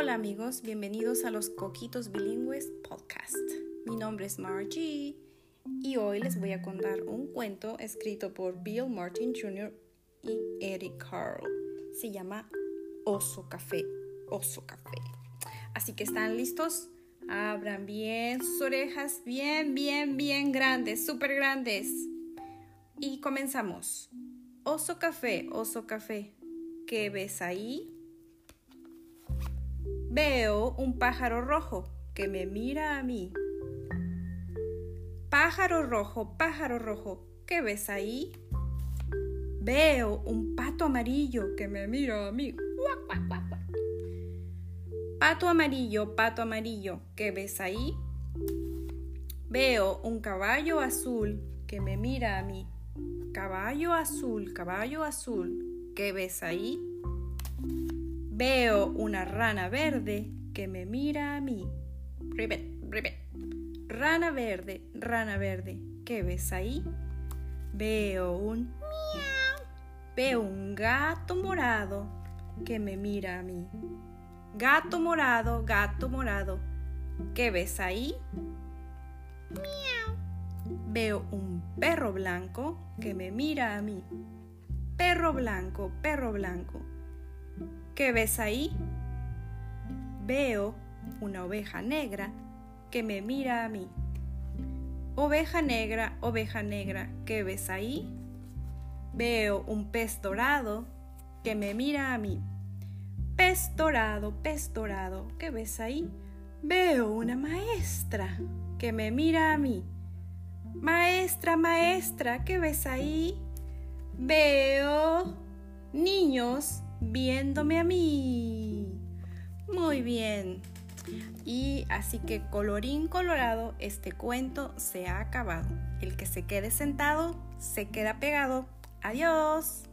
Hola amigos, bienvenidos a los Coquitos Bilingües Podcast. Mi nombre es Margie y hoy les voy a contar un cuento escrito por Bill Martin Jr. y Eric Carl. Se llama Oso Café, Oso Café. Así que están listos. Abran bien sus orejas, bien, bien, bien grandes, súper grandes. Y comenzamos. Oso Café, Oso Café. ¿Qué ves ahí? Veo un pájaro rojo que me mira a mí. Pájaro rojo, pájaro rojo, ¿qué ves ahí? Veo un pato amarillo que me mira a mí. Pato amarillo, pato amarillo, ¿qué ves ahí? Veo un caballo azul que me mira a mí. Caballo azul, caballo azul, ¿qué ves ahí? Veo una rana verde que me mira a mí. Rana verde, rana verde, ¿qué ves ahí? Veo un miau. Veo un gato morado que me mira a mí. Gato morado, gato morado, ¿qué ves ahí? Miau. Veo un perro blanco que me mira a mí. Perro blanco, perro blanco. ¿Qué ves ahí? Veo una oveja negra que me mira a mí. Oveja negra, oveja negra, ¿qué ves ahí? Veo un pez dorado que me mira a mí. Pez dorado, pez dorado, ¿qué ves ahí? Veo una maestra que me mira a mí. Maestra, maestra, ¿qué ves ahí? Veo niños viéndome a mí. Muy bien. Y así que colorín colorado, este cuento se ha acabado. El que se quede sentado, se queda pegado. Adiós.